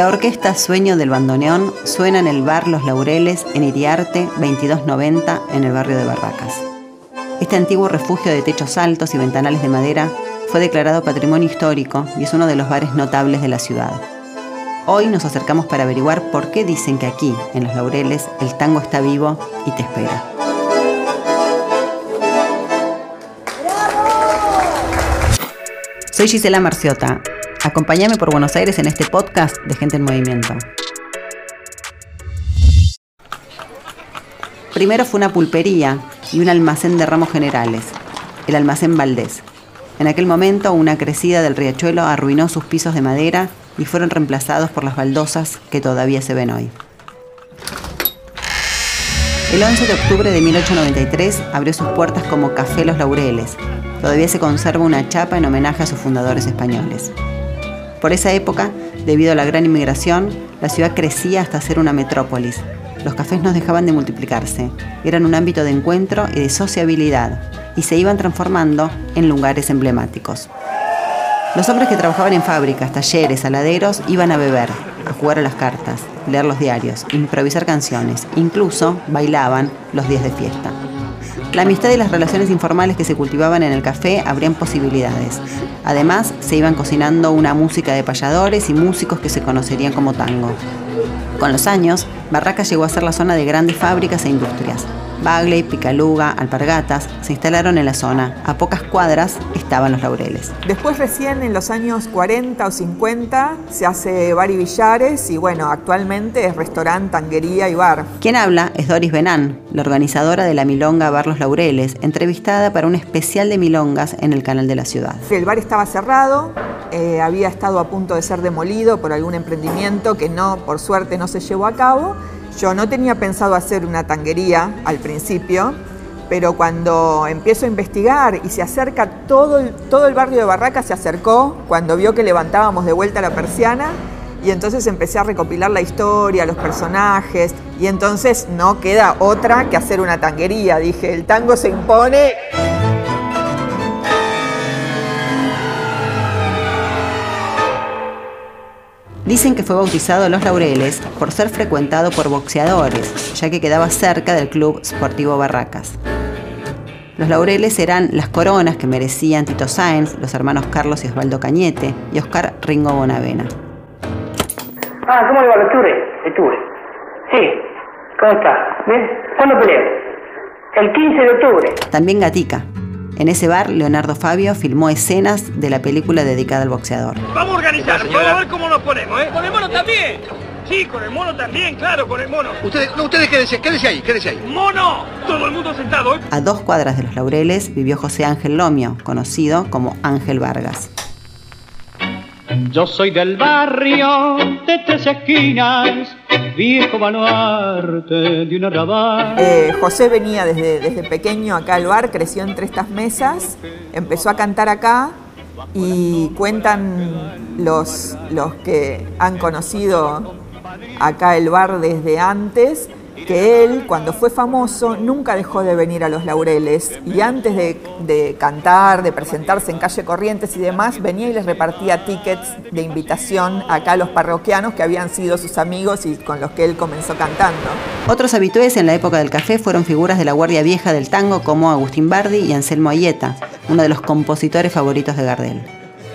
La orquesta Sueño del Bandoneón suena en el bar Los Laureles en Iriarte 2290 en el barrio de Barracas. Este antiguo refugio de techos altos y ventanales de madera fue declarado patrimonio histórico y es uno de los bares notables de la ciudad. Hoy nos acercamos para averiguar por qué dicen que aquí, en Los Laureles, el tango está vivo y te espera. Soy Gisela Marciota Acompáñame por Buenos Aires en este podcast de Gente en Movimiento. Primero fue una pulpería y un almacén de ramos generales, el almacén Valdés. En aquel momento una crecida del riachuelo arruinó sus pisos de madera y fueron reemplazados por las baldosas que todavía se ven hoy. El 11 de octubre de 1893 abrió sus puertas como Café Los Laureles. Todavía se conserva una chapa en homenaje a sus fundadores españoles. Por esa época, debido a la gran inmigración, la ciudad crecía hasta ser una metrópolis. Los cafés no dejaban de multiplicarse, eran un ámbito de encuentro y de sociabilidad, y se iban transformando en lugares emblemáticos. Los hombres que trabajaban en fábricas, talleres, aladeros, iban a beber, a jugar a las cartas, leer los diarios, improvisar canciones, incluso bailaban los días de fiesta. La amistad y las relaciones informales que se cultivaban en el café abrían posibilidades. Además, se iban cocinando una música de payadores y músicos que se conocerían como tango. Con los años, Barracas llegó a ser la zona de grandes fábricas e industrias. Bagley, Picaluga, Alpargatas se instalaron en la zona. A pocas cuadras estaban los laureles. Después recién en los años 40 o 50 se hace bar y billares y bueno, actualmente es restaurante, tanguería y bar. Quien habla es Doris Benán, la organizadora de la Milonga Bar Los Laureles, entrevistada para un especial de milongas en el canal de la ciudad. El bar estaba cerrado, eh, había estado a punto de ser demolido por algún emprendimiento que no, por suerte, no se llevó a cabo yo no tenía pensado hacer una tanguería al principio, pero cuando empiezo a investigar y se acerca todo el, todo el barrio de Barracas, se acercó cuando vio que levantábamos de vuelta la persiana y entonces empecé a recopilar la historia, los personajes y entonces no queda otra que hacer una tanguería. Dije, el tango se impone. Dicen que fue bautizado Los Laureles por ser frecuentado por boxeadores, ya que quedaba cerca del Club Sportivo Barracas. Los laureles eran las coronas que merecían Tito Sáenz, los hermanos Carlos y Osvaldo Cañete y Oscar Ringo Bonavena. Ah, ¿cómo le va? Octubre? Sí, ¿cómo está? ¿Bien? ¿Cuándo pelea? El 15 de octubre. También Gatica, en ese bar, Leonardo Fabio filmó escenas de la película dedicada al boxeador. Vamos a organizar, vamos a ver cómo nos ponemos, ¿eh? Con el mono también. Sí, con el mono también, claro, con el mono. Ustedes, no, ustedes quédense, quédense ahí, quédense ahí. ¡Mono! Todo el mundo sentado, ¿eh? A dos cuadras de los Laureles vivió José Ángel Lomio, conocido como Ángel Vargas. Yo soy del barrio de tres esquinas, viejo baluarte de una arrabal. Eh, José venía desde, desde pequeño acá al bar, creció entre estas mesas, empezó a cantar acá y cuentan los, los que han conocido acá el bar desde antes que él, cuando fue famoso, nunca dejó de venir a los laureles y antes de, cantar, de presentarse en calle Corrientes y demás, venía y les repartía tickets de invitación acá a los parroquianos que habían sido sus amigos y con los que él comenzó cantando. Otros habitués en la época del café fueron figuras de la guardia vieja del tango como Agustín Bardi y Anselmo Ayeta, uno de los compositores favoritos de Gardel.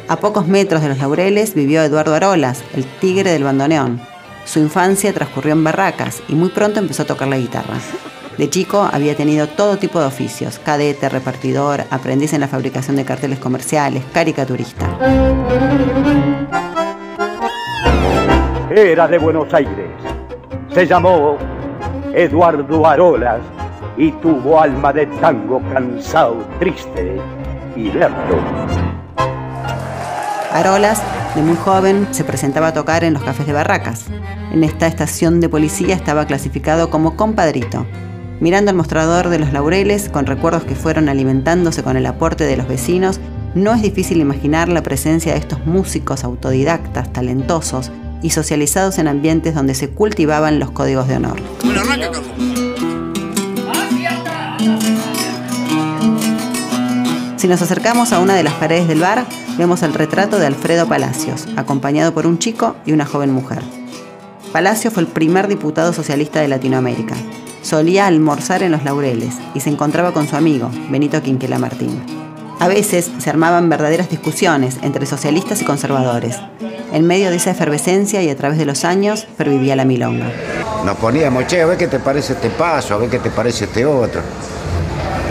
A pocos metros de los laureles vivió Eduardo Arolas, el tigre del bandoneón, su infancia transcurrió en barracas y muy pronto empezó a tocar la guitarra. De chico había tenido todo tipo de oficios, cadete, repartidor, aprendiz en la fabricación de carteles comerciales, caricaturista. Era de Buenos Aires. Se llamó Eduardo Arolas y tuvo alma de tango cansado, triste y lerdo. Arolas de muy joven se presentaba a tocar en los cafés de Barracas. En esta estación de policía estaba clasificado como compadrito. Mirando el mostrador de los laureles, con recuerdos que fueron alimentándose con el aporte de los vecinos, no es difícil imaginar la presencia de estos músicos autodidactas, talentosos y socializados en ambientes donde se cultivaban los códigos de honor. Si nos acercamos a una de las paredes del bar, vemos el retrato de Alfredo Palacios, acompañado por un chico y una joven mujer. Palacios fue el primer diputado socialista de Latinoamérica. Solía almorzar en los laureles y se encontraba con su amigo, Benito Quinquela Martín. A veces se armaban verdaderas discusiones entre socialistas y conservadores. En medio de esa efervescencia y a través de los años, pervivía la milonga. Nos poníamos, che, a ver qué te parece este paso, a ver qué te parece este otro.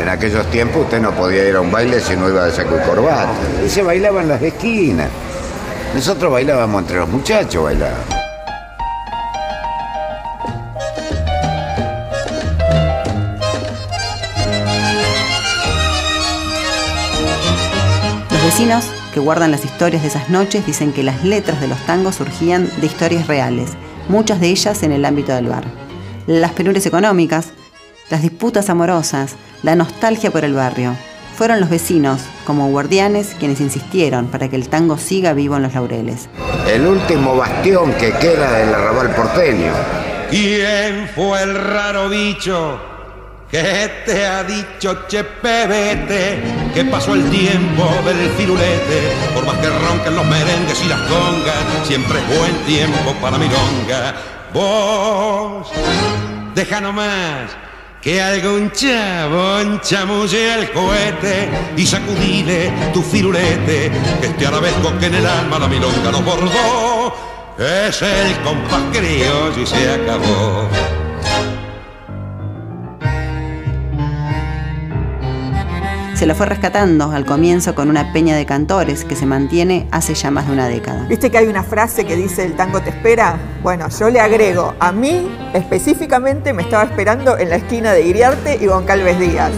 En aquellos tiempos usted no podía ir a un baile si no iba de saco y corbata. Y se bailaba en las esquinas. Nosotros bailábamos entre los muchachos, bailábamos. Los vecinos que guardan las historias de esas noches dicen que las letras de los tangos surgían de historias reales, muchas de ellas en el ámbito del bar. Las penurias económicas, las disputas amorosas, la nostalgia por el barrio. Fueron los vecinos, como guardianes, quienes insistieron para que el tango siga vivo en los laureles. El último bastión que queda del arrabal porteño. ¿Quién fue el raro bicho que te ha dicho, che pebete, que pasó el tiempo del firulete? Por más que ronquen los merengues y las congas, siempre es buen tiempo para milonga. Vos, deja nomás que algún chabón chamulle al cohete y sacudile tu firulete, que este arabesco que en el alma la milonga nos bordó, es el compás criollo y se acabó. Se lo fue rescatando al comienzo con una peña de cantores que se mantiene hace ya más de una década. ¿Viste que hay una frase que dice el tango te espera? Bueno, yo le agrego, a mí específicamente me estaba esperando en la esquina de Iriarte y Goncalves Díaz.